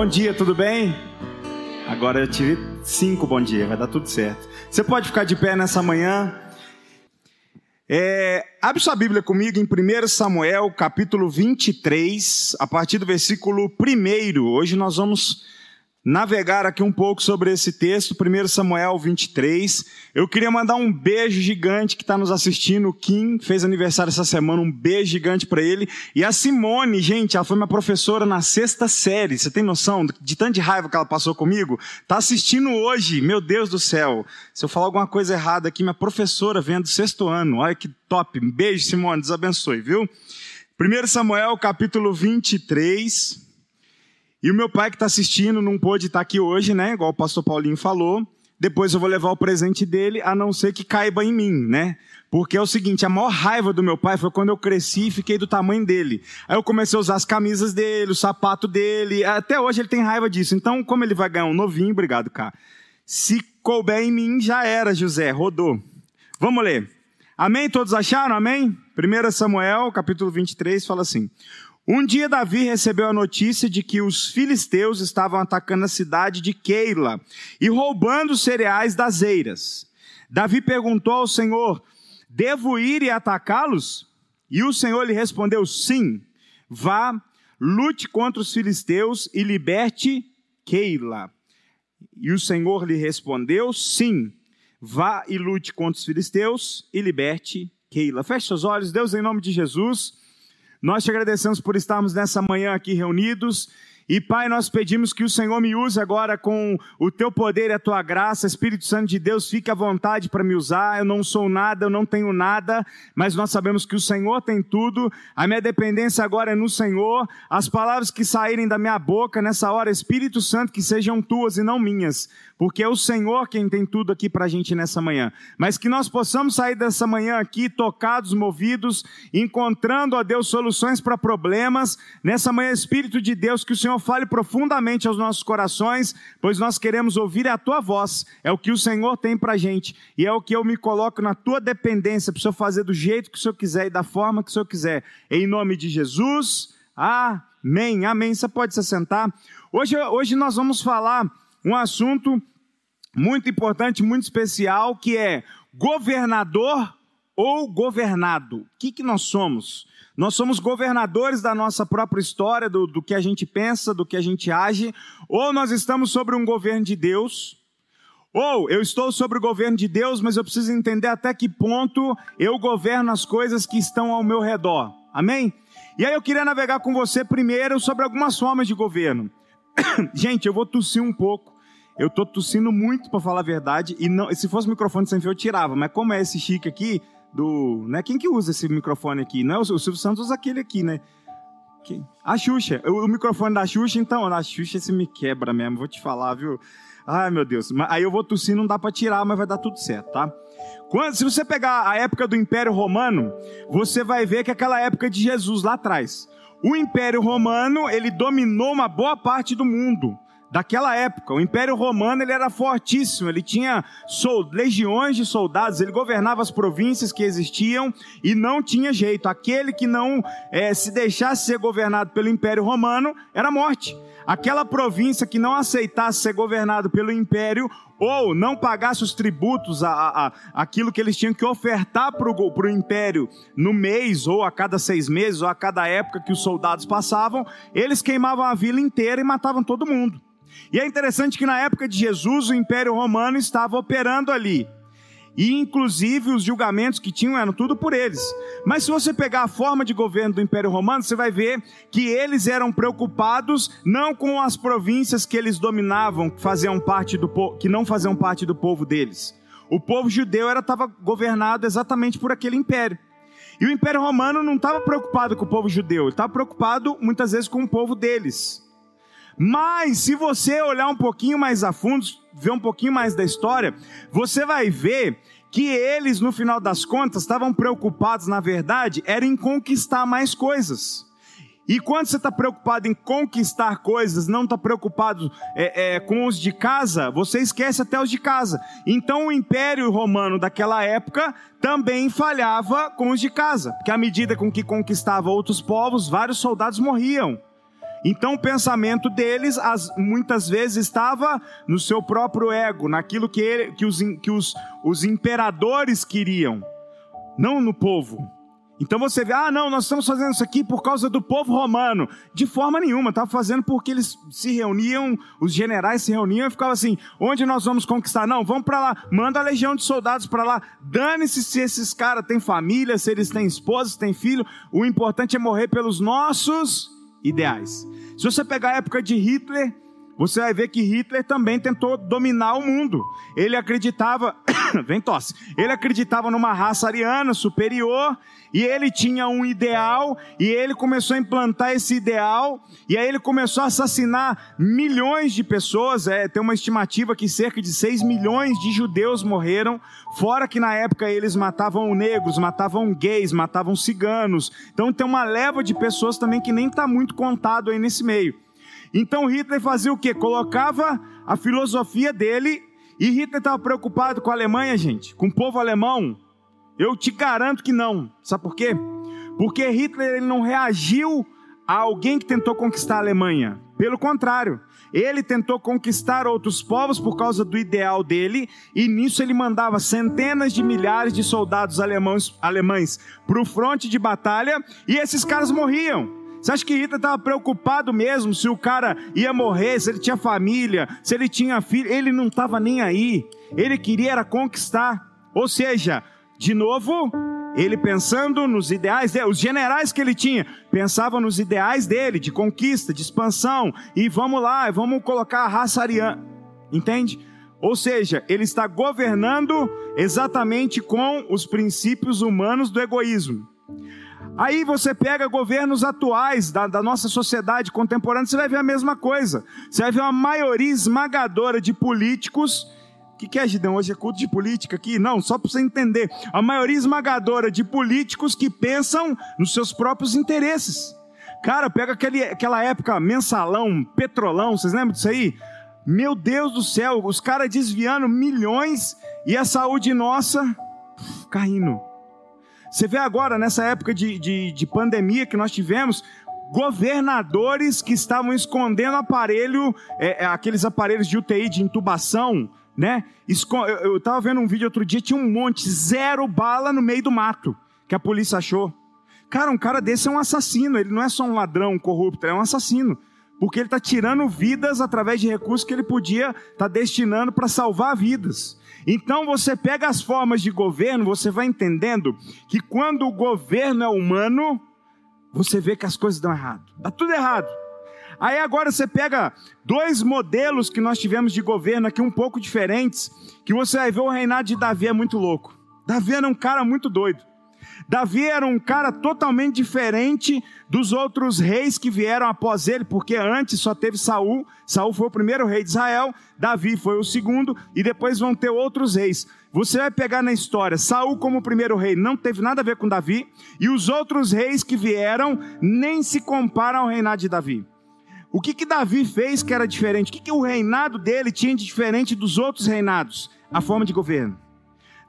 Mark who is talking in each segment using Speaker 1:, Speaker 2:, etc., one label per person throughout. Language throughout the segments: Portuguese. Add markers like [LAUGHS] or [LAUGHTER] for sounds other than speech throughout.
Speaker 1: bom dia, tudo bem? Agora eu tive cinco bom dia, vai dar tudo certo. Você pode ficar de pé nessa manhã. É, abre sua Bíblia comigo em 1 Samuel, capítulo 23, a partir do versículo 1. Hoje nós vamos navegar aqui um pouco sobre esse texto, 1 Samuel 23. Eu queria mandar um beijo gigante que está nos assistindo. O Kim fez aniversário essa semana, um beijo gigante para ele. E a Simone, gente, ela foi minha professora na sexta série. Você tem noção de tanto de raiva que ela passou comigo? Tá assistindo hoje, meu Deus do céu. Se eu falar alguma coisa errada aqui, minha professora vendo sexto ano. Olha que top. Um beijo, Simone, Deus abençoe, viu? 1 Samuel, capítulo 23. E o meu pai que está assistindo não pôde estar tá aqui hoje, né? Igual o pastor Paulinho falou. Depois eu vou levar o presente dele, a não ser que caiba em mim, né? Porque é o seguinte, a maior raiva do meu pai foi quando eu cresci e fiquei do tamanho dele. Aí eu comecei a usar as camisas dele, o sapato dele. Até hoje ele tem raiva disso. Então, como ele vai ganhar um novinho, obrigado, cara. Se couber em mim, já era, José, rodou. Vamos ler. Amém? Todos acharam? Amém? 1 Samuel, capítulo 23, fala assim: um dia Davi recebeu a notícia de que os filisteus estavam atacando a cidade de Keila e roubando cereais das eiras. Davi perguntou ao Senhor: Devo ir e atacá-los? E o Senhor lhe respondeu: Sim, vá, lute contra os filisteus e liberte Keila. E o Senhor lhe respondeu: Sim, vá e lute contra os filisteus e liberte Keila. Feche seus olhos, Deus, em nome de Jesus. Nós te agradecemos por estarmos nessa manhã aqui reunidos e Pai, nós pedimos que o Senhor me use agora com o teu poder e a tua graça. Espírito Santo de Deus, fique à vontade para me usar. Eu não sou nada, eu não tenho nada, mas nós sabemos que o Senhor tem tudo. A minha dependência agora é no Senhor. As palavras que saírem da minha boca nessa hora, Espírito Santo, que sejam tuas e não minhas, porque é o Senhor quem tem tudo aqui para a gente nessa manhã. Mas que nós possamos sair dessa manhã aqui tocados, movidos, encontrando, ó Deus, soluções para problemas. Nessa manhã, Espírito de Deus, que o Senhor fale profundamente aos nossos corações, pois nós queremos ouvir a tua voz. É o que o Senhor tem para a gente. E é o que eu me coloco na tua dependência, para o Senhor fazer do jeito que o Senhor quiser e da forma que o Senhor quiser. Em nome de Jesus. Amém. Amém. Você pode se sentar. Hoje, hoje nós vamos falar um assunto muito importante, muito especial, que é governador ou governado. O que, que nós somos? Nós somos governadores da nossa própria história, do, do que a gente pensa, do que a gente age, ou nós estamos sobre um governo de Deus, ou eu estou sobre o governo de Deus, mas eu preciso entender até que ponto eu governo as coisas que estão ao meu redor. Amém? E aí eu queria navegar com você primeiro sobre algumas formas de governo. [COUGHS] Gente, eu vou tossir um pouco. Eu estou tossindo muito para falar a verdade e não, se fosse microfone sem fio eu tirava, mas como é esse chique aqui, do. Né? Quem que usa esse microfone aqui? Não é o, Silvio Santos usa aquele aqui, né? A Xuxa. O, o, microfone da Xuxa, então, na Xuxa esse me quebra mesmo, vou te falar, viu? Ai, meu Deus. Aí eu vou tossir, não dá para tirar, mas vai dar tudo certo, tá? Quando, se você pegar a época do Império Romano, você vai ver que é aquela época de Jesus lá atrás. O Império Romano, ele dominou uma boa parte do mundo daquela época. O Império Romano ele era fortíssimo, ele tinha legiões de soldados, ele governava as províncias que existiam e não tinha jeito. Aquele que não é, se deixasse ser governado pelo Império Romano era morte. Aquela província que não aceitasse ser governado pelo Império ou não pagasse os tributos, a, a, a aquilo que eles tinham que ofertar para o Império no mês, ou a cada seis meses, ou a cada época que os soldados passavam, eles queimavam a vila inteira e matavam todo mundo. E é interessante que na época de Jesus o Império Romano estava operando ali. E inclusive os julgamentos que tinham eram tudo por eles. Mas se você pegar a forma de governo do Império Romano, você vai ver que eles eram preocupados não com as províncias que eles dominavam, que faziam parte do que não faziam parte do povo deles. O povo judeu era estava governado exatamente por aquele império. E o Império Romano não estava preocupado com o povo judeu, ele estava preocupado muitas vezes com o povo deles. Mas se você olhar um pouquinho mais a fundo, ver um pouquinho mais da história, você vai ver que eles, no final das contas, estavam preocupados, na verdade, era em conquistar mais coisas. E quando você está preocupado em conquistar coisas, não está preocupado é, é, com os de casa, você esquece até os de casa. Então o Império Romano daquela época também falhava com os de casa, porque à medida com que conquistava outros povos, vários soldados morriam. Então o pensamento deles as, muitas vezes estava no seu próprio ego, naquilo que, ele, que, os, que os, os imperadores queriam, não no povo. Então você vê, ah, não, nós estamos fazendo isso aqui por causa do povo romano. De forma nenhuma, estava fazendo porque eles se reuniam, os generais se reuniam e ficavam assim: onde nós vamos conquistar? Não, vamos para lá, manda a legião de soldados para lá. Dane-se se esses caras têm família, se eles têm esposa, se têm filho. O importante é morrer pelos nossos ideais. Se você pegar a época de Hitler, você vai ver que Hitler também tentou dominar o mundo. Ele acreditava, [COUGHS] vem tosse, ele acreditava numa raça ariana superior e ele tinha um ideal e ele começou a implantar esse ideal e aí ele começou a assassinar milhões de pessoas. É, tem uma estimativa que cerca de 6 milhões de judeus morreram, fora que na época eles matavam negros, matavam gays, matavam ciganos. Então tem uma leva de pessoas também que nem está muito contado aí nesse meio. Então Hitler fazia o quê? Colocava a filosofia dele, e Hitler estava preocupado com a Alemanha, gente, com o povo alemão. Eu te garanto que não. Sabe por quê? Porque Hitler ele não reagiu a alguém que tentou conquistar a Alemanha. Pelo contrário, ele tentou conquistar outros povos por causa do ideal dele, e nisso ele mandava centenas de milhares de soldados alemães para o fronte de batalha, e esses caras morriam. Você acha que Hitler estava preocupado mesmo se o cara ia morrer, se ele tinha família, se ele tinha filho? Ele não estava nem aí. Ele queria era conquistar. Ou seja, de novo, ele pensando nos ideais dele, os generais que ele tinha, pensavam nos ideais dele, de conquista, de expansão, e vamos lá, vamos colocar a raça ariana. Entende? Ou seja, ele está governando exatamente com os princípios humanos do egoísmo. Aí você pega governos atuais da, da, nossa sociedade contemporânea, você vai ver a mesma coisa. Você vai ver uma maioria esmagadora de políticos. O que, que é, Gideon? Hoje é culto de política aqui? Não, só para você entender. A maioria esmagadora de políticos que pensam nos seus próprios interesses. Cara, pega aquele, aquela época mensalão, petrolão, vocês lembram disso aí? Meu Deus do céu, os caras desviando milhões e a saúde nossa caindo. Você vê agora, nessa época de, de, de pandemia que nós tivemos, governadores que estavam escondendo aparelho, é, é, aqueles aparelhos de UTI, de intubação, né? Eu estava vendo um vídeo outro dia, tinha um monte, zero bala no meio do mato, que a polícia achou. Cara, um cara desse é um assassino, ele não é só um ladrão, um corrupto, é um assassino. Porque ele está tirando vidas através de recursos que ele podia estar tá destinando para salvar vidas. Então você pega as formas de governo, você vai entendendo que quando o governo é humano, você vê que as coisas dão errado. Dá tudo errado. Aí agora você pega dois modelos que nós tivemos de governo aqui um pouco diferentes, que você vai ver o reinado de Davi é muito louco. Davi era um cara muito doido. Davi era um cara totalmente diferente dos outros reis que vieram após ele, porque antes só teve Saul. Saul foi o primeiro rei de Israel, Davi foi o segundo e depois vão ter outros reis. Você vai pegar na história, Saul como primeiro rei não teve nada a ver com Davi, e os outros reis que vieram nem se comparam ao reinado de Davi. O que que Davi fez que era diferente? O que que o reinado dele tinha de diferente dos outros reinados? A forma de governo.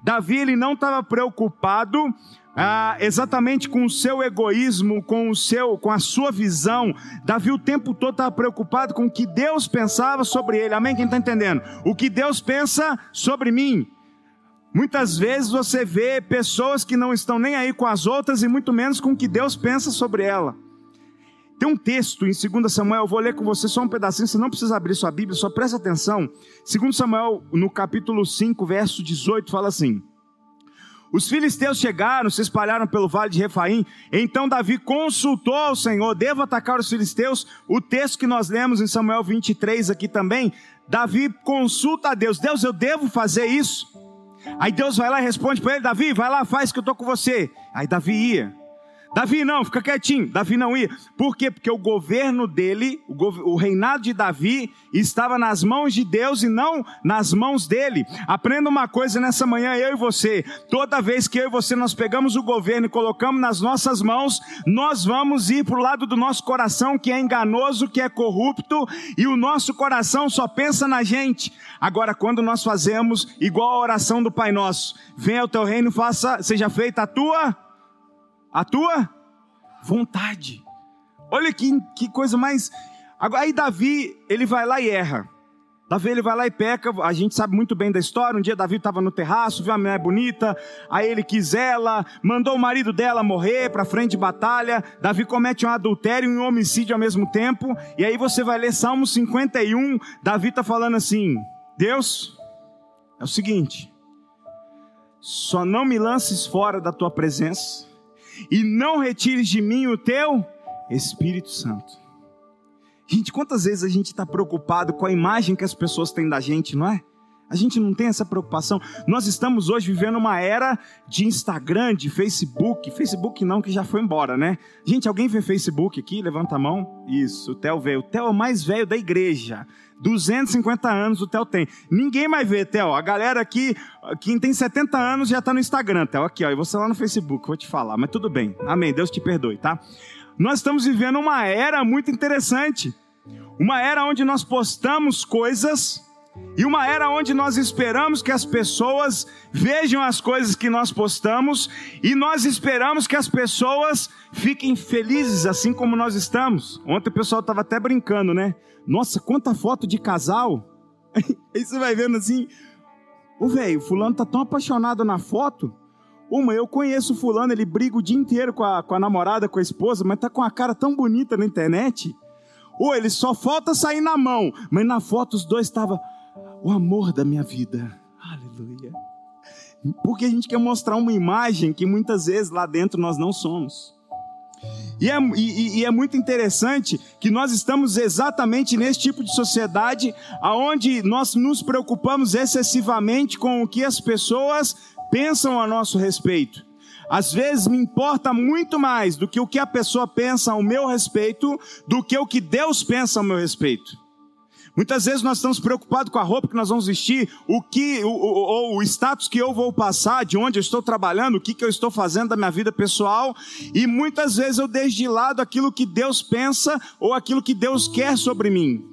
Speaker 1: Davi ele não estava preocupado ah, exatamente com o seu egoísmo, com o seu, com a sua visão. Davi o tempo todo estava preocupado com o que Deus pensava sobre ele. Amém? Quem está entendendo? O que Deus pensa sobre mim. Muitas vezes você vê pessoas que não estão nem aí com as outras e muito menos com o que Deus pensa sobre ela. Tem um texto em 2 Samuel, eu vou ler com você só um pedacinho, você não precisa abrir sua Bíblia, só presta atenção. 2 Samuel, no capítulo 5, verso 18, fala assim: os filisteus chegaram, se espalharam pelo vale de Refaim. Então Davi consultou ao Senhor: devo atacar os filisteus? O texto que nós lemos em Samuel 23 aqui também. Davi consulta a Deus: Deus, eu devo fazer isso? Aí Deus vai lá e responde para ele: Davi, vai lá, faz que eu estou com você. Aí Davi ia. Davi não, fica quietinho. Davi não ia. Por quê? Porque o governo dele, o, gov o, reinado de Davi, estava nas mãos de Deus e não nas mãos dele. Aprenda uma coisa nessa manhã, eu e você. Toda vez que eu e você nós pegamos o governo e colocamos nas nossas mãos, nós vamos ir para o lado do nosso coração que é enganoso, que é corrupto, e o nosso coração só pensa na gente. Agora, quando nós fazemos igual a oração do Pai Nosso, venha o teu reino, faça, seja feita a tua a tua vontade. Olha que, que coisa mais. Aí Davi, ele vai lá e erra. Davi ele vai lá e peca, a gente sabe muito bem da história. Um dia Davi estava no terraço, viu uma mulher bonita, aí ele quis ela, mandou o marido dela morrer para frente de batalha. Davi comete um adultério e um homicídio ao mesmo tempo. E aí você vai ler Salmo 51, Davi está falando assim: Deus, é o seguinte, só não me lances fora da tua presença e não retires de mim o teu Espírito Santo. Gente, quantas vezes a gente está preocupado com a imagem que as pessoas têm da gente, não é? A gente não tem essa preocupação. Nós estamos hoje vivendo uma era de Instagram, de Facebook. Facebook não, que já foi embora, né? Gente, alguém vê Facebook aqui? Levanta a mão. Isso, o Theo veio. O Theo é o mais velho da igreja. 250 anos o Theo tem. Ninguém mais vê, Theo. A galera aqui, quem tem 70 anos já está no Instagram, Theo. Aqui, ó. E você lá no Facebook, vou te falar. Mas tudo bem. Amém. Deus te perdoe, tá? Nós estamos vivendo uma era muito interessante. Uma era onde nós postamos coisas e uma era onde nós esperamos que as pessoas vejam as coisas que nós postamos e nós esperamos que as pessoas fiquem felizes assim como nós estamos. Ontem o pessoal estava até brincando, né? Nossa, quanta foto de casal! [LAUGHS] Aí você vai vendo assim, o velho, fulano tá tão apaixonado na foto. Uma, eu conheço o fulano, ele briga o dia inteiro com a, com a namorada, com a esposa, mas tá com a cara tão bonita na internet. Ou ele só falta sair na mão, mas na foto os dois estavam o amor da minha vida. Aleluia. Porque a gente quer mostrar uma imagem que muitas vezes lá dentro nós não somos. E é, e, e é, muito interessante que nós estamos exatamente nesse tipo de sociedade aonde nós nos preocupamos excessivamente com o que as pessoas pensam a nosso respeito. Às vezes me importa muito mais do que o que a pessoa pensa ao meu respeito, do que o que Deus pensa ao meu respeito. Muitas vezes nós estamos preocupados com a roupa que nós vamos vestir, o que, ou o, status que eu vou passar, de onde eu estou trabalhando, o que, que eu estou fazendo da minha vida pessoal, e muitas vezes eu deixo de lado aquilo que Deus pensa ou aquilo que Deus quer sobre mim.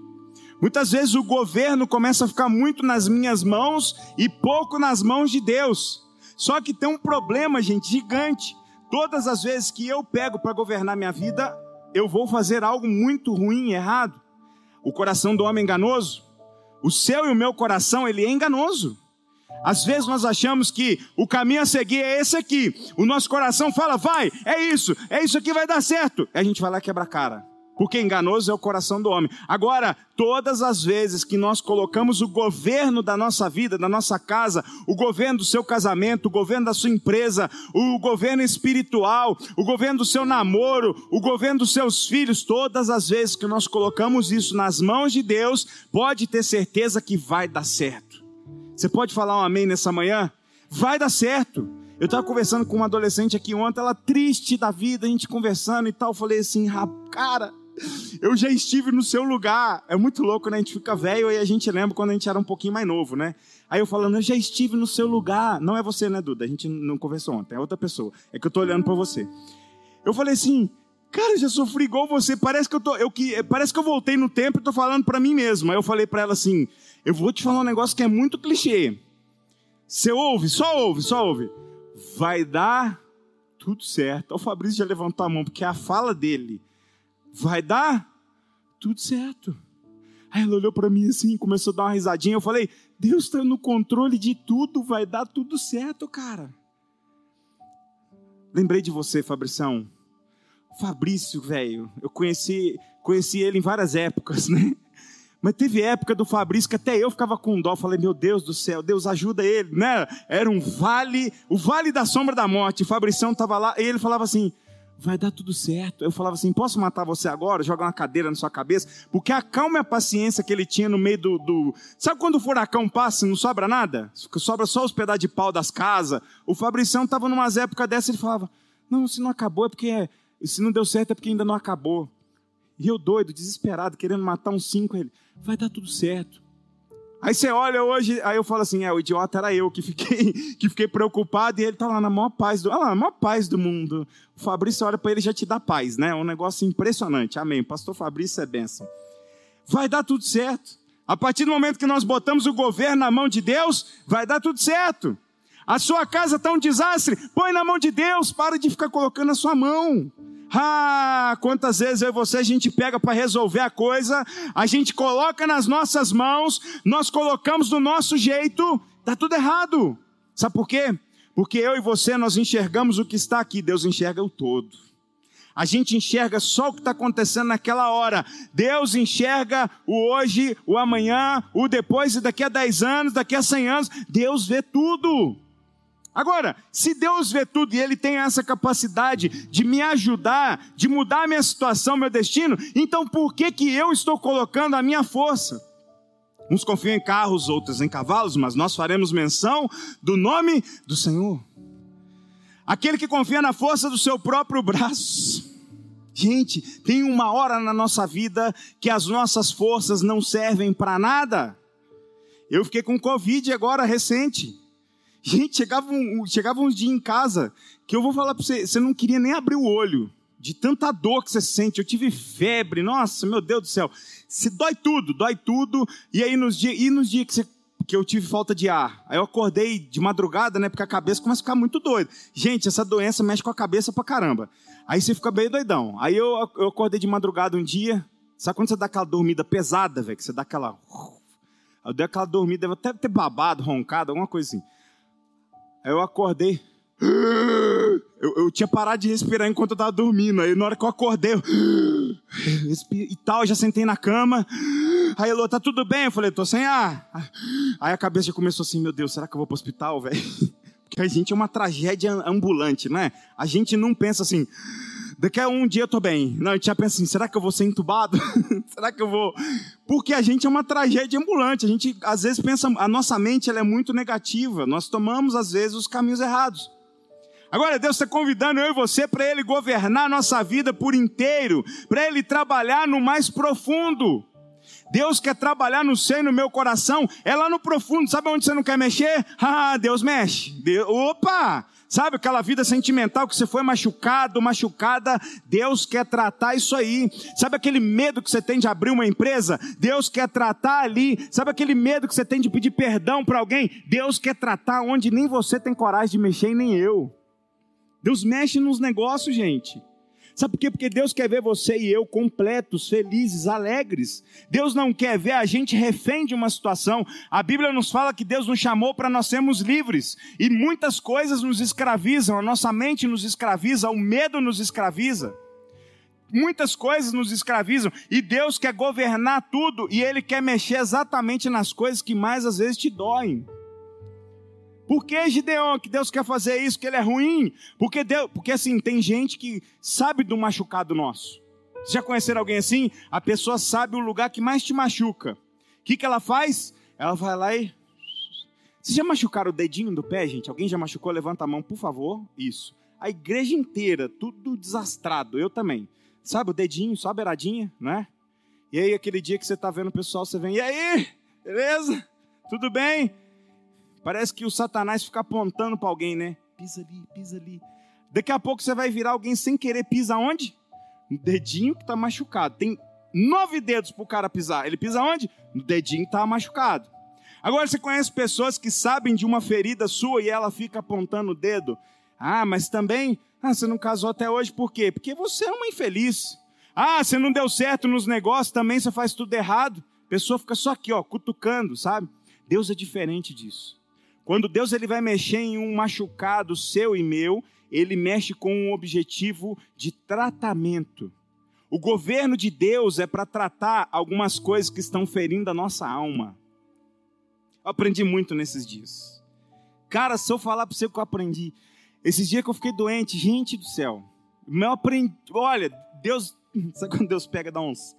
Speaker 1: Muitas vezes o governo começa a ficar muito nas minhas mãos e pouco nas mãos de Deus. Só que tem um problema, gente, gigante. Todas as vezes que eu pego para governar minha vida, eu vou fazer algo muito ruim errado. O coração do homem enganoso. O seu e o meu coração, ele é enganoso. Às vezes nós achamos que o caminho a seguir é esse aqui. O nosso coração fala, vai, é isso, é isso aqui vai dar certo. E a gente vai lá quebra a cara porque enganoso é o coração do homem. Agora, todas as vezes que nós colocamos o governo da nossa vida, da nossa casa, o governo do seu casamento, o governo da sua empresa, o governo espiritual, o governo do seu namoro, o governo dos seus filhos, todas as vezes que nós colocamos isso nas mãos de Deus, pode ter certeza que vai dar certo. Você pode falar um amém nessa manhã? Vai dar certo. Eu estava conversando com uma adolescente aqui ontem, ela triste da vida, a gente conversando e tal. Eu falei assim, cara, eu já estive no seu lugar. É muito louco, né? A gente fica velho e a gente lembra quando a gente era um pouquinho mais novo, né? Aí eu falando, eu já estive no seu lugar. Não é você, né, Duda? A gente não conversou ontem, é outra pessoa. É que eu tô olhando para você. Eu falei assim, cara, eu já sofri igual você. Parece que eu tô, eu que, parece que eu voltei no tempo e tô falando para mim mesmo. Aí eu falei para ela assim, eu vou te falar um negócio que é muito clichê. Você ouve, só ouve, só ouve. Vai dar tudo certo. O Fabrício já levantou a mão porque a fala dele vai dar tudo certo. Aí ela olhou para mim assim, começou a dar uma risadinha. Eu falei: Deus está no controle de tudo, vai dar tudo certo, cara. Lembrei de você, Fabrição. Fabrício, velho, eu conheci, conheci ele em várias épocas, né? Mas teve época do Fabrício que até eu ficava com dó. Falei, meu Deus do céu, Deus ajuda ele, né? Era um vale, o vale da sombra da morte. O Fabrição estava lá e ele falava assim: vai dar tudo certo. Eu falava assim: posso matar você agora? Jogar uma cadeira na sua cabeça? Porque a calma e a paciência que ele tinha no meio do. do... Sabe quando o furacão passa e não sobra nada? Sobra só os pedaços de pau das casas. O Fabricião estava numas épocas dessa ele falava: não, se não acabou é porque. Se não deu certo é porque ainda não acabou. E eu doido, desesperado, querendo matar uns cinco, ele: vai dar tudo certo. Aí você olha hoje, aí eu falo assim, é, o idiota era eu que fiquei, [LAUGHS] que fiquei preocupado e ele tá lá na maior paz do, ah, lá, na maior paz do mundo. O Fabrício olha para ele já te dá paz, né? Um negócio impressionante. Amém. Pastor Fabrício é benção. Vai dar tudo certo. A partir do momento que nós botamos o governo na mão de Deus, vai dar tudo certo. A sua casa está um desastre, põe na mão de Deus, para de ficar colocando a sua mão. Ah, quantas vezes eu e você a gente pega para resolver a coisa, a gente coloca nas nossas mãos, nós colocamos do nosso jeito, tá tudo errado. Sabe por quê? Porque eu e você nós enxergamos o que está aqui, Deus enxerga o todo. A gente enxerga só o que está acontecendo naquela hora. Deus enxerga o hoje, o amanhã, o depois e daqui a 10 anos, daqui a 100 anos. Deus vê tudo. Agora, se Deus vê tudo e Ele tem essa capacidade de me ajudar, de mudar a minha situação, meu destino, então por que, que eu estou colocando a minha força? Uns confiam em carros, outros em cavalos, mas nós faremos menção do nome do Senhor. Aquele que confia na força do seu próprio braço. Gente, tem uma hora na nossa vida que as nossas forças não servem para nada. Eu fiquei com Covid agora recente. Gente, chegava, um, chegava uns dias em casa que eu vou falar para você, você não queria nem abrir o olho, de tanta dor que você sente. Eu tive febre, nossa, meu Deus do céu. Se dói tudo, dói tudo. E aí nos dias, e nos dias que, você, que eu tive falta de ar, aí eu acordei de madrugada, né? Porque a cabeça começa a ficar muito doida. Gente, essa doença mexe com a cabeça pra caramba. Aí você fica bem doidão. Aí eu, eu acordei de madrugada um dia. Sabe quando você dá aquela dormida pesada, velho? Que você dá aquela. Eu dei aquela dormida, deve até ter babado, roncado, alguma coisa assim. Aí eu acordei. [GASPS] Eu, eu, tinha parado de respirar enquanto eu estava dormindo. Aí na hora que eu acordei, eu, [GASPS] e tal, eu já sentei na cama. [GASPS] Aí ele tá tudo bem? Eu falei, tô sem ar. Aí a cabeça já começou assim, meu Deus, será que eu vou pro hospital, velho? [LAUGHS] Porque a gente é uma tragédia ambulante, né? A gente não pensa assim, Daqui a um dia eu tô bem. Não, a gente já pensa assim, será que eu vou ser entubado? [LAUGHS] será que eu vou... Porque a gente é uma tragédia ambulante. A gente, às vezes, pensa... A nossa mente, ela é muito negativa. Nós tomamos, às vezes, os caminhos errados. Agora, Deus está convidando eu e você para Ele governar a nossa vida por inteiro. Para Ele trabalhar no mais profundo. Deus quer trabalhar no seu e no meu coração. É lá no profundo. Sabe onde você não quer mexer? [LAUGHS] Ah, Deus mexe. Deus... Opa! Sabe aquela vida sentimental que você foi machucado, machucada? Deus quer tratar isso aí. Sabe aquele medo que você tem de abrir uma empresa? Deus quer tratar ali. Sabe aquele medo que você tem de pedir perdão para alguém? Deus quer tratar onde nem você tem coragem de mexer e nem eu. Deus mexe nos negócios, gente. Sabe por quê? Porque Deus quer ver você e eu completos, felizes, alegres. Deus não quer ver a gente refém de uma situação. A Bíblia nos fala que Deus nos chamou para nós sermos livres. E muitas coisas nos escravizam, a nossa mente nos escraviza, o medo nos escraviza. Muitas coisas nos escravizam e Deus quer governar tudo e Ele quer mexer exatamente nas coisas que mais às vezes te doem. Por que, Gideon, que Deus quer fazer isso, que ele é ruim? Porque, Deus, porque assim, tem gente que sabe do machucado nosso. Vocês já conheceram alguém assim? A pessoa sabe o lugar que mais te machuca. O que, que ela faz? Ela vai lá e. Vocês já machucaram o dedinho do pé, gente? Alguém já machucou? Levanta a mão, por favor. Isso. A igreja inteira, tudo desastrado. Eu também. Sabe o dedinho, só a beiradinha, né? E aí, aquele dia que você tá vendo o pessoal, você vem, e aí? Beleza? Tudo bem? Parece que o Satanás fica apontando para alguém, né? Pisa ali, pisa ali. Daqui a pouco você vai virar alguém sem querer, pisa onde? No dedinho que está machucado. Tem nove dedos para o cara pisar. Ele pisa onde? No dedinho que está machucado. Agora você conhece pessoas que sabem de uma ferida sua e ela fica apontando o dedo. Ah, mas também, ah, você não casou até hoje por quê? Porque você é uma infeliz. Ah, você não deu certo nos negócios, também você faz tudo errado. A pessoa fica só aqui, ó, cutucando, sabe? Deus é diferente disso. Quando Deus ele vai mexer em um machucado seu e meu, ele mexe com um objetivo de tratamento. O governo de Deus é para tratar algumas coisas que estão ferindo a nossa alma. Eu aprendi muito nesses dias. Cara, se eu falar para você o que eu aprendi, esses dias que eu fiquei doente, gente do céu, eu aprendi, olha, Deus, [LAUGHS] sabe quando Deus pega dá uns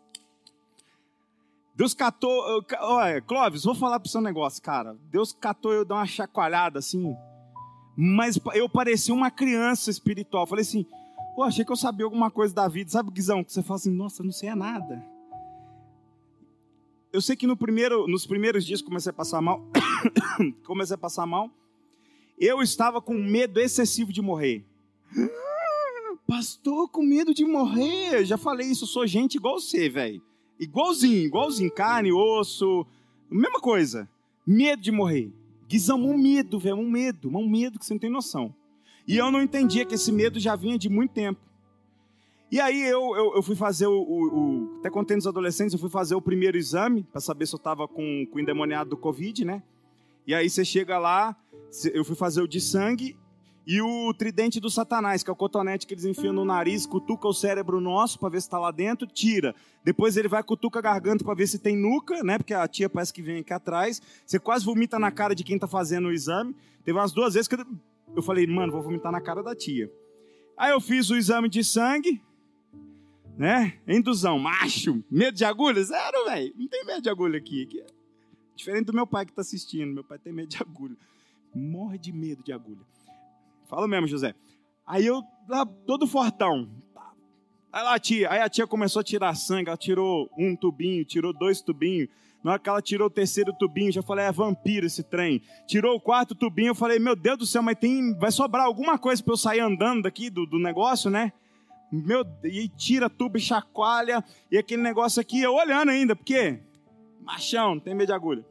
Speaker 1: Deus catou. Olha, Clóvis, vou falar pro seu negócio, cara. Deus catou eu dar uma chacoalhada assim. Mas eu parecia uma criança espiritual. Falei assim, pô, achei que eu sabia alguma coisa da vida. Sabe, Guizão, que você fala assim, nossa, não sei nada. Eu sei que no primeiro, nos primeiros dias comecei a passar mal. [COUGHS] comecei a passar mal. Eu estava com medo excessivo de morrer. [GASPS] Pastor, com medo de morrer. Eu já falei isso, eu sou gente igual você, velho. Igualzinho, igualzinho, carne, osso, mesma coisa. Medo de morrer. Guizão, um medo, velho, um medo, um medo que você não tem noção. E eu não entendia que esse medo já vinha de muito tempo. E aí eu, eu, eu fui fazer o, o, o, Até contando os adolescentes, eu fui fazer o primeiro exame para saber se eu estava com, com o endemoniado do Covid, né? E aí você chega lá, eu fui fazer o de sangue e o tridente do satanás, que é o cotonete que eles enfiam no nariz, cutuca o cérebro nosso para ver se está lá dentro, tira. Depois ele vai cutuca a garganta para ver se tem nuca, né? Porque a tia parece que vem aqui atrás. Você quase vomita na cara de quem está fazendo o exame. Teve umas duas vezes que eu falei, mano, vou vomitar na cara da tia. Aí eu fiz o exame de sangue, né? Induzão, macho, medo de agulha? Zero, velho. Não tem medo de agulha aqui. é diferente do meu pai que está assistindo. Meu pai tem medo de agulha. Morre de medo de agulha. Fala mesmo, José. Aí eu, lá, todo fortão. Aí lá tia, aí a tia começou a tirar sangue, ela tirou um tubinho, tirou dois tubinhos. Na hora que ela tirou o terceiro tubinho, já falei, é vampiro esse trem. Tirou o quarto tubinho, eu falei, meu Deus do céu, mas tem, vai sobrar alguma coisa para eu sair andando daqui do, do negócio, né? Meu, e tira tubo e chacoalha, e aquele negócio aqui, eu olhando ainda, porque machão, não tem medo de agulha.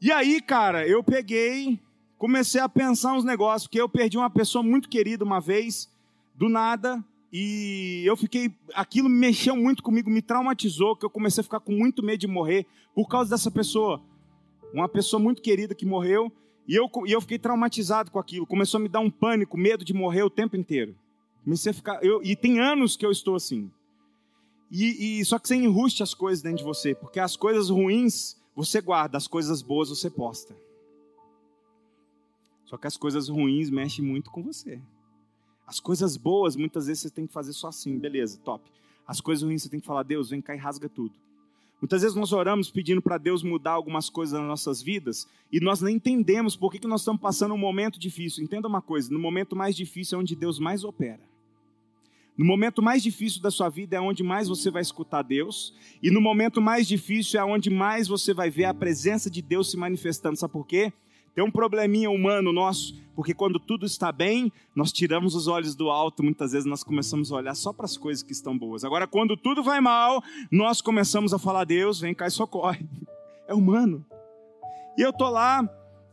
Speaker 1: E aí, cara, eu peguei, comecei a pensar uns negócios, porque eu perdi uma pessoa muito querida uma vez, do nada, e eu fiquei, aquilo mexeu muito comigo, me traumatizou, que eu comecei a ficar com muito medo de morrer por causa dessa pessoa. Uma pessoa muito querida que morreu, e eu, e eu fiquei traumatizado com aquilo, começou a me dar um pânico, medo de morrer o tempo inteiro. Comecei a ficar. Eu, e tem anos que eu estou assim. E, e, só que você enruste as coisas dentro de você, porque as coisas ruins você guarda, as coisas boas você posta. Só que as coisas ruins mexem muito com você. As coisas boas, muitas vezes você tem que fazer só assim, beleza, top. As coisas ruins você tem que falar, Deus, vem cá e rasga tudo. Muitas vezes nós oramos pedindo para Deus mudar algumas coisas nas nossas vidas e nós nem entendemos por que, que nós estamos passando um momento difícil. Entenda uma coisa: no momento mais difícil é onde Deus mais opera. No momento mais difícil da sua vida é onde mais você vai escutar Deus, e no momento mais difícil é onde mais você vai ver a presença de Deus se manifestando. Sabe por quê? Tem um probleminha humano nosso, porque quando tudo está bem, nós tiramos os olhos do alto, muitas vezes nós começamos a olhar só para as coisas que estão boas. Agora, quando tudo vai mal, nós começamos a falar: Deus, vem cá e socorre. É humano. E eu tô lá,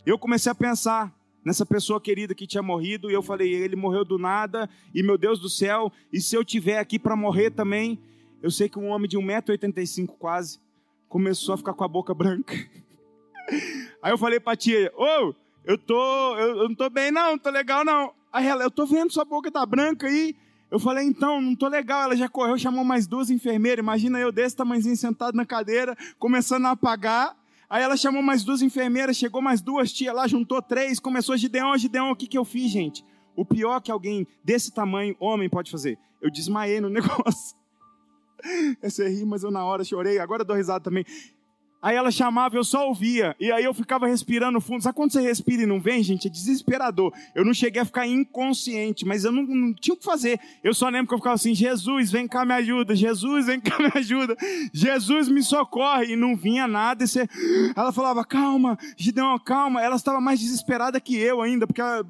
Speaker 1: eu comecei a pensar: nessa pessoa querida que tinha morrido, e eu falei, ele morreu do nada, e meu Deus do céu, e se eu tiver aqui para morrer também, eu sei que um homem de 1,85m quase, começou a ficar com a boca branca. [LAUGHS] Aí eu falei pra tia, ô, oh, eu tô, eu, eu, não tô bem não, não tô legal não. Aí ela, eu tô vendo sua boca tá branca aí. Eu falei, então, não tô legal. Ela já correu, chamou mais duas enfermeiras. Imagina eu desse tamanhozinho sentado na cadeira, começando a apagar. Aí ela chamou mais duas enfermeiras, chegou mais duas tia lá, juntou três, começou Gideon, Gideon, o que, que eu fiz, gente? O pior que alguém desse tamanho, homem, pode fazer. Eu desmaiei no [LAUGHS] negócio. É rir, mas eu na hora chorei, agora eu dou risada também. Aí ela chamava, eu só ouvia. E aí eu ficava respirando fundo. Sabe quando você respira e não vem, gente? É desesperador. Eu não cheguei a ficar inconsciente, mas eu não, não tinha o que fazer. Eu só lembro que eu ficava assim: Jesus, vem cá, me ajuda. Jesus, vem cá, [LAUGHS] me ajuda. Jesus, me socorre. E não vinha nada. E você... Ela falava: calma, Gideon, calma. Ela estava mais desesperada que eu ainda, porque ela...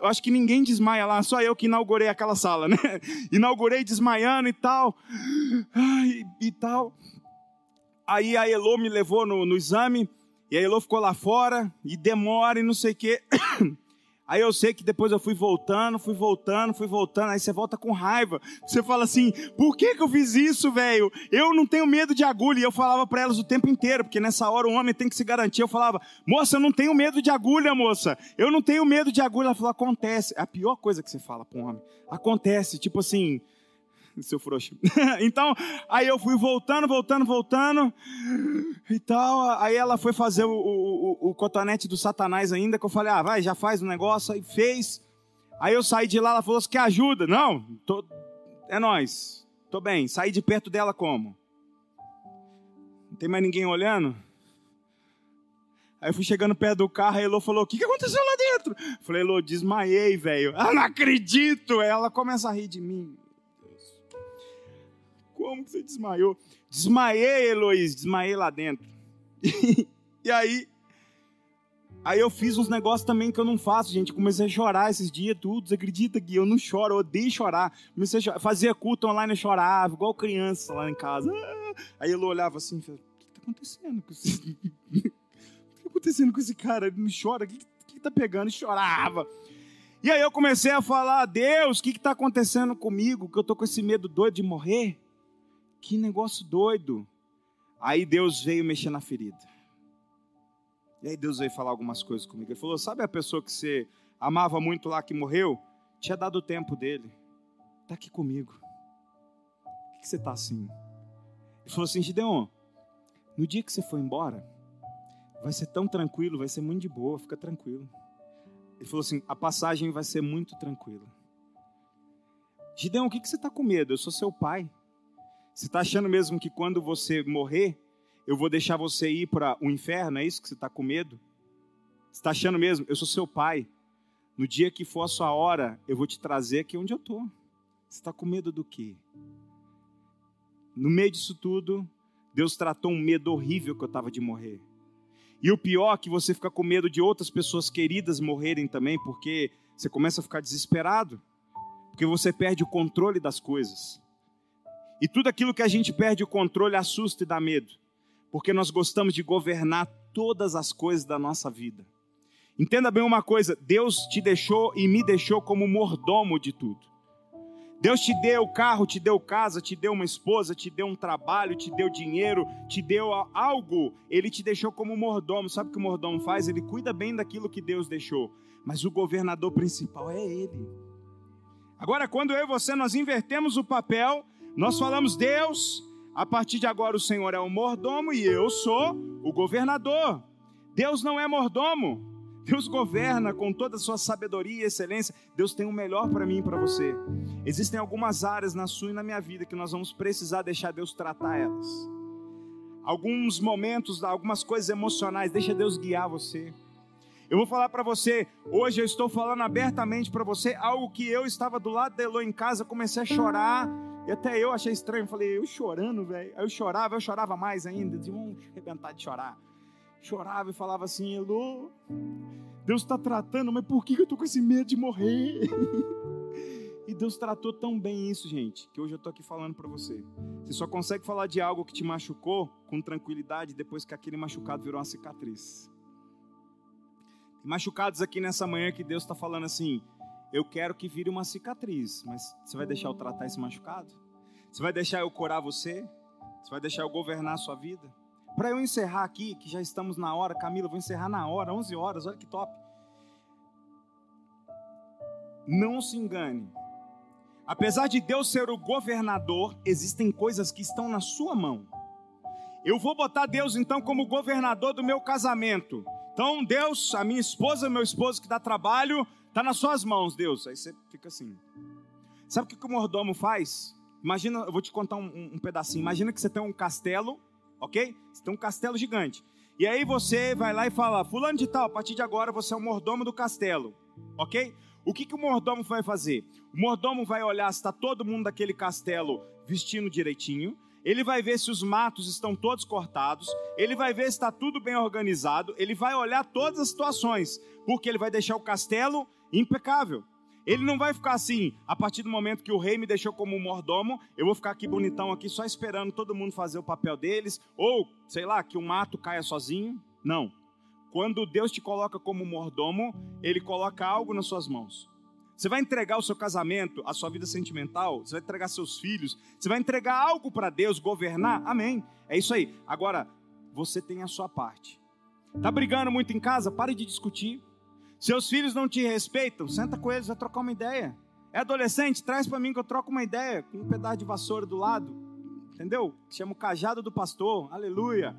Speaker 1: eu acho que ninguém desmaia lá, só eu que inaugurei aquela sala, né? [LAUGHS] Inaugurei desmaiando e tal. Ai, e tal. Aí a Elô me levou no, no exame, e a Elô ficou lá fora, e demora e não sei o quê. [COUGHS] Aí eu sei que depois eu fui voltando, fui voltando, fui voltando. Aí você volta com raiva. Você fala assim: por que, que eu fiz isso, velho? Eu não tenho medo de agulha. E eu falava para elas o tempo inteiro, porque nessa hora o homem tem que se garantir. Eu falava: moça, eu não tenho medo de agulha, moça. Eu não tenho medo de agulha. Ela falou: acontece. É a pior coisa que você fala para um homem. Acontece. Tipo assim, seu frouxo. [LAUGHS] então, aí eu fui voltando, voltando, voltando e tal. Aí ela foi fazer o, o, o, cotonete do Satanás ainda, que eu falei, ah, vai, já faz o negócio. Aí fez. Aí eu saí de lá, ela falou, você quer ajuda? Não, tô, é nós. Tô bem. Saí de perto dela como? Não tem mais ninguém olhando? Aí eu fui chegando perto do carro, a Elô falou: O que, que aconteceu lá dentro? Falei, Elô, desmaiei, velho. Ah, não acredito! Ela começa a rir de mim. Como que você desmaiou? Desmaiei, Heloísa, desmaiei lá dentro. [LAUGHS] e aí, aí eu fiz uns negócios também que eu não faço, gente. Comecei a chorar esses dias, tudo. Você acredita que eu não choro, eu odeio chorar. Comecei a chorar. Fazia culto online, eu chorava, igual criança lá em casa. Aí ele olhava assim o que está acontecendo com esse... [LAUGHS] o que está acontecendo com esse cara? Ele não chora, o que está pegando? E chorava. E aí eu comecei a falar, Deus, o que está acontecendo comigo? Que eu estou com esse medo doido de morrer? Que negócio doido. Aí Deus veio mexer na ferida. E aí Deus veio falar algumas coisas comigo. Ele falou: Sabe a pessoa que você amava muito lá que morreu? Tinha dado o tempo dele. Está aqui comigo. Por que você está assim? Ele falou assim: Gideon, no dia que você for embora, vai ser tão tranquilo, vai ser muito de boa, fica tranquilo. Ele falou assim: a passagem vai ser muito tranquila. Gideão, o que, que você está com medo? Eu sou seu pai. Você está achando mesmo que quando você morrer, eu vou deixar você ir para o inferno? É isso que você está com medo? Você está achando mesmo? Eu sou seu pai. No dia que for a sua hora, eu vou te trazer aqui onde eu estou. Você está com medo do quê? No meio disso tudo, Deus tratou um medo horrível que eu estava de morrer. E o pior é que você fica com medo de outras pessoas queridas morrerem também, porque você começa a ficar desesperado, porque você perde o controle das coisas. E tudo aquilo que a gente perde o controle assusta e dá medo, porque nós gostamos de governar todas as coisas da nossa vida. Entenda bem uma coisa: Deus te deixou e me deixou como mordomo de tudo. Deus te deu carro, te deu casa, te deu uma esposa, te deu um trabalho, te deu dinheiro, te deu algo. Ele te deixou como mordomo. Sabe o que o mordomo faz? Ele cuida bem daquilo que Deus deixou. Mas o governador principal é ele. Agora, quando eu e você nós invertemos o papel, nós falamos: Deus, a partir de agora o Senhor é o mordomo e eu sou o governador. Deus não é mordomo. Deus governa com toda a sua sabedoria e excelência. Deus tem o melhor para mim e para você. Existem algumas áreas na sua e na minha vida que nós vamos precisar deixar Deus tratar elas. Alguns momentos, algumas coisas emocionais, deixa Deus guiar você. Eu vou falar para você, hoje eu estou falando abertamente para você algo que eu estava do lado da Elo em casa, comecei a chorar, e até eu achei estranho, falei, eu chorando, velho. Aí eu chorava, eu chorava mais ainda, de um arrebentar de chorar chorava e falava assim: Elô, Deus está tratando, mas por que eu estou com esse medo de morrer? [LAUGHS] E Deus tratou tão bem isso, gente, que hoje eu estou aqui falando para você. Você só consegue falar de algo que te machucou com tranquilidade depois que aquele machucado virou uma cicatriz. Machucados aqui nessa manhã que Deus está falando assim: eu quero que vire uma cicatriz, mas você vai deixar eu tratar esse machucado? Você vai deixar eu curar você? Você vai deixar eu governar a sua vida? Para eu encerrar aqui, que já estamos na hora, Camila, vou encerrar na hora, 11 horas, olha que top. Não se engane. Apesar de Deus ser o governador, existem coisas que estão na sua mão. Eu vou botar Deus então como governador do meu casamento. Então, Deus, a minha esposa, meu esposo que dá trabalho, está nas suas mãos, Deus. Aí você fica assim. Sabe o que o mordomo faz? Imagina, eu vou te contar um, um pedacinho. Imagina que você tem um castelo ok? Você tem um castelo gigante. E aí você vai lá e fala, fulano de tal, a partir de agora você é o mordomo do castelo, ok? O que, que o mordomo vai fazer? O mordomo vai olhar se está todo mundo daquele castelo vestindo direitinho, ele vai ver se os matos estão todos cortados, ele vai ver se está tudo bem organizado, ele vai olhar todas as situações, porque ele vai deixar o castelo impecável. Ele não vai ficar assim, a partir do momento que o rei me deixou como mordomo, eu vou ficar aqui bonitão aqui só esperando todo mundo fazer o papel deles, ou, sei lá, que o mato caia sozinho. Não. Quando Deus te coloca como mordomo, ele coloca algo nas suas mãos. Você vai entregar o seu casamento, a sua vida sentimental, você vai entregar seus filhos, você vai entregar algo para Deus governar? Amém. É isso aí. Agora, você tem a sua parte. Tá brigando muito em casa? Pare de discutir. Seus filhos não te respeitam? Senta com eles, vai trocar uma ideia. É adolescente? Traz para mim que eu troco uma ideia com um pedaço de vassoura do lado. Entendeu? Chama o cajado do pastor. Aleluia.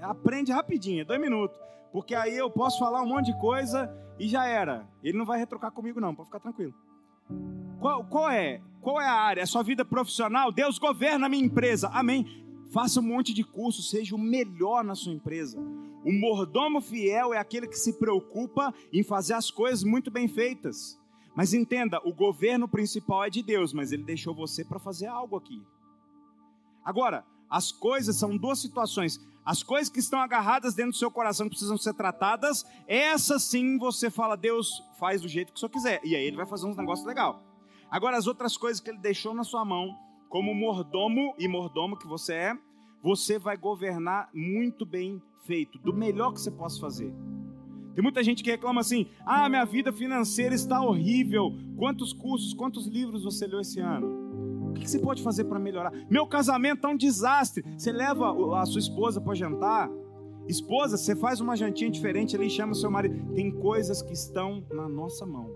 Speaker 1: Aprende rapidinho, é dois minutos. Porque aí eu posso falar um monte de coisa e já era. Ele não vai retrocar comigo, não, pode ficar tranquilo. Qual, qual é? Qual é a área? É sua vida profissional? Deus governa a minha empresa. Amém. Faça um monte de curso, seja o melhor na sua empresa. O mordomo fiel é aquele que se preocupa em fazer as coisas muito bem feitas. Mas entenda, o governo principal é de Deus, mas ele deixou você para fazer algo aqui. Agora, as coisas são duas situações. As coisas que estão agarradas dentro do seu coração precisam ser tratadas. Essas sim você fala, Deus faz do jeito que o senhor quiser. E aí ele vai fazer uns negócios legal. Agora, as outras coisas que ele deixou na sua mão, como mordomo e mordomo que você é, você vai governar muito bem feito, do melhor que você possa fazer. Tem muita gente que reclama assim: ah, minha vida financeira está horrível. Quantos cursos, quantos livros você leu esse ano? O que você pode fazer para melhorar? Meu casamento é um desastre. Você leva a sua esposa para jantar. Esposa, você faz uma jantinha diferente ali, chama seu marido. Tem coisas que estão na nossa mão.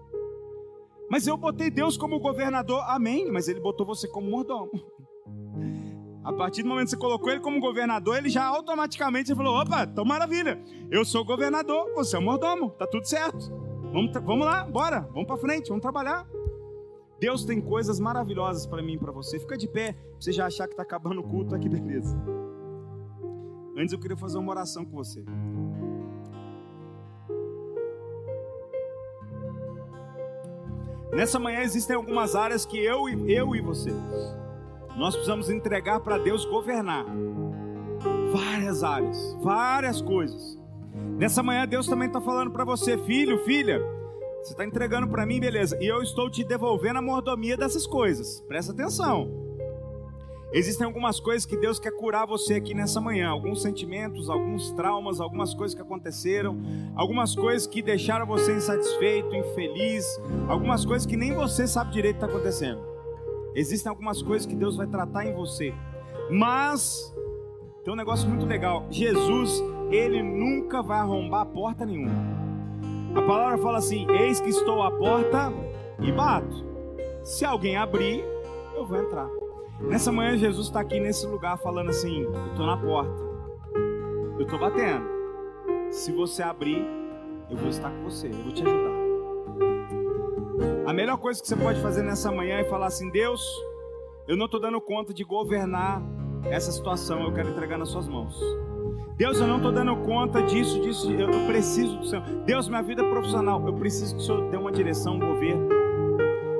Speaker 1: Mas eu botei Deus como governador, amém. Mas ele botou você como mordomo. [LAUGHS] A partir do momento que você colocou ele como governador, ele já automaticamente falou: opa, então maravilha, eu sou governador, você é o mordomo, tá tudo certo. Vamos, vamos lá, bora, vamos para frente, vamos trabalhar. Deus tem coisas maravilhosas para mim e para você. Fica de pé, você já achar que está acabando o culto, aqui beleza. Antes eu queria fazer uma oração com você. Nessa manhã existem algumas áreas que eu, eu e você nós precisamos entregar para Deus governar. Várias áreas, várias coisas. Nessa manhã Deus também está falando para você, filho, filha, você está entregando para mim, beleza? E eu estou te devolvendo a mordomia dessas coisas. Presta atenção. Existem algumas coisas que Deus quer curar você aqui nessa manhã, alguns sentimentos, alguns traumas, algumas coisas que aconteceram, algumas coisas que deixaram você insatisfeito, infeliz, algumas coisas que nem você sabe direito que está acontecendo. Existem algumas coisas que Deus vai tratar em você. Mas tem um negócio muito legal. Jesus, ele nunca vai arrombar porta nenhuma. A palavra fala assim: Eis que estou à porta e bato. Se alguém abrir, eu vou entrar. Nessa manhã, Jesus está aqui nesse lugar falando assim: Eu estou na porta, eu estou batendo. Se você abrir, eu vou estar com você, eu vou te ajudar. A melhor coisa que você pode fazer nessa manhã é falar assim: Deus, eu não estou dando conta de governar essa situação, eu quero entregar nas Suas mãos. Deus, eu não estou dando conta disso, disso, eu preciso do Senhor. Deus, minha vida profissional, eu preciso que o Senhor dê uma direção, um governo.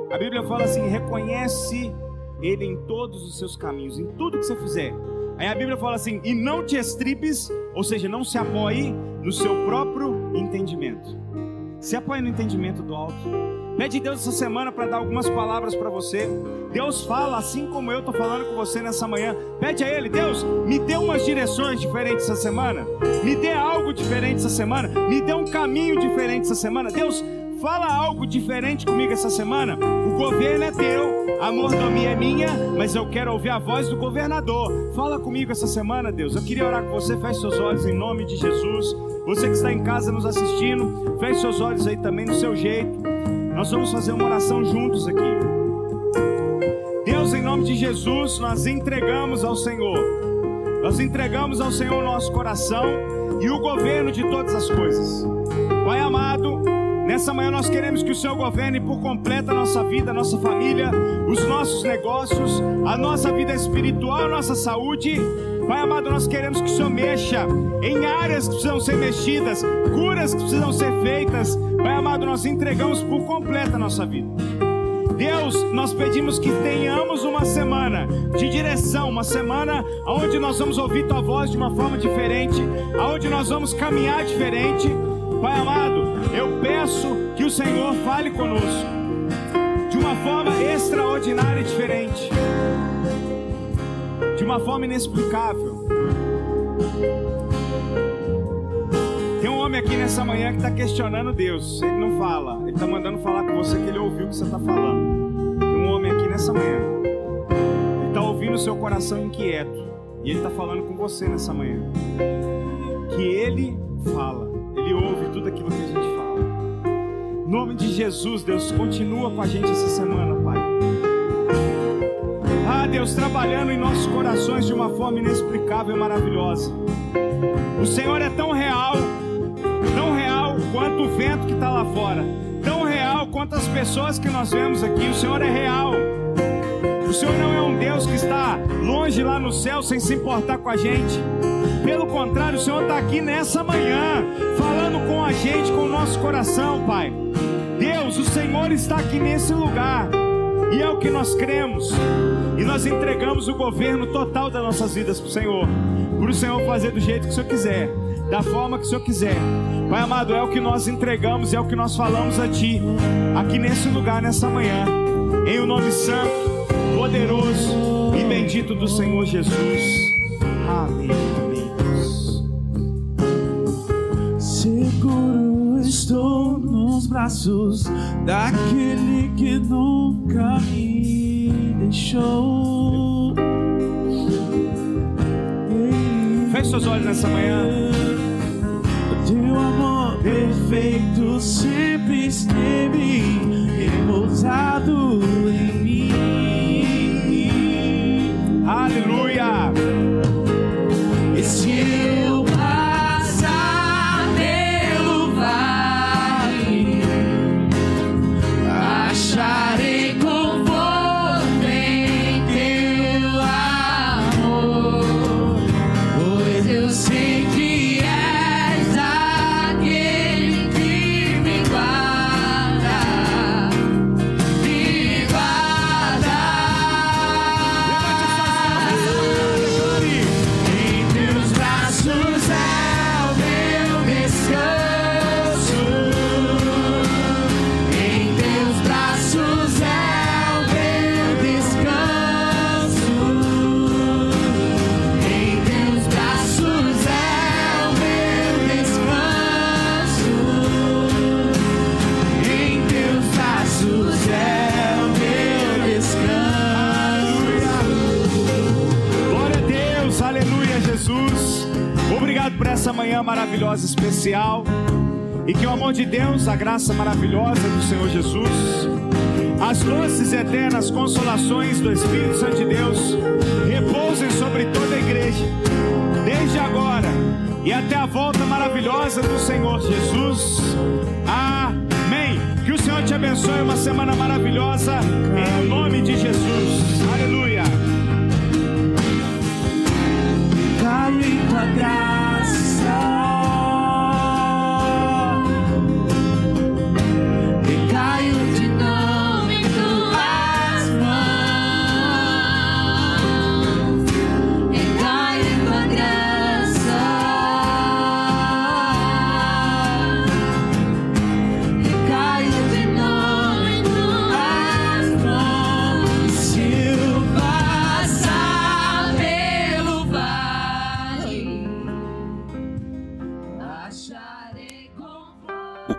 Speaker 1: A Bíblia fala assim: reconhece Ele em todos os seus caminhos, em tudo que você fizer. Aí a Bíblia fala assim: e não te estribes, ou seja, não se apoie no seu próprio entendimento. Se apoie no entendimento do alto. Pede Deus essa semana para dar algumas palavras para você. Deus fala assim como eu estou falando com você nessa manhã. Pede a Ele, Deus, me dê umas direções diferentes essa semana. Me dê algo diferente essa semana. Me dê um caminho diferente essa semana. Deus, fala algo diferente comigo essa semana. O governo é teu, a mordomia é minha, mas eu quero ouvir a voz do governador. Fala comigo essa semana, Deus. Eu queria orar com você. Feche seus olhos em nome de Jesus. Você que está em casa nos assistindo, feche seus olhos aí também no seu jeito. Nós vamos fazer uma oração juntos aqui. Deus, em nome de Jesus, nós entregamos ao Senhor. Nós entregamos ao Senhor o nosso coração e o governo de todas as coisas. Pai amado, nessa manhã nós queremos que o Senhor governe por completo a nossa vida, a nossa família, os nossos negócios, a nossa vida espiritual, a nossa saúde. Pai amado, nós queremos que o Senhor mexa em áreas que precisam ser mexidas, curas que precisam ser feitas, Pai amado, nós entregamos por completo a nossa vida. Deus, nós pedimos que tenhamos uma semana de direção, uma semana onde nós vamos ouvir tua voz de uma forma diferente, onde nós vamos caminhar diferente. Pai amado, eu peço que o Senhor fale conosco de uma forma extraordinária e diferente, de uma forma inexplicável homem aqui nessa manhã que está questionando Deus. Ele não fala, ele está mandando falar com você que ele ouviu o que você está falando. Tem um homem aqui nessa manhã. Ele está ouvindo o seu coração inquieto. E ele está falando com você nessa manhã. Que ele fala, ele ouve tudo aquilo que a gente fala. Em nome de Jesus, Deus, continua com a gente essa semana, Pai. Ah, Deus, trabalhando em nossos corações de uma forma inexplicável e maravilhosa. O Senhor é tão real quanto o vento que está lá fora, tão real quanto as pessoas que nós vemos aqui. O Senhor é real. O Senhor não é um Deus que está longe lá no céu sem se importar com a gente. Pelo contrário, o Senhor está aqui nessa manhã, falando com a gente, com o nosso coração, Pai. Deus, o Senhor está aqui nesse lugar. E é o que nós cremos. E nós entregamos o governo total das nossas vidas para o Senhor. Por o Senhor fazer do jeito que o Senhor quiser da forma que o Senhor quiser. Pai amado, é o que nós entregamos, é o que nós falamos a Ti, aqui nesse lugar, nessa manhã, em o nome santo, poderoso e bendito do Senhor Jesus. Amém.
Speaker 2: Seguro braços daquele que nunca me deixou.
Speaker 1: Feche seus olhos nessa manhã.
Speaker 2: Teu amor perfeito sempre esteve
Speaker 1: especial. E que o amor de Deus, a graça maravilhosa do Senhor Jesus, as doces e eternas consolações do Espírito Santo de Deus repousem sobre toda a igreja, desde agora e até a volta maravilhosa do Senhor Jesus. Amém. Que o Senhor te abençoe, uma semana maravilhosa, em nome de Jesus. Aleluia.
Speaker 2: em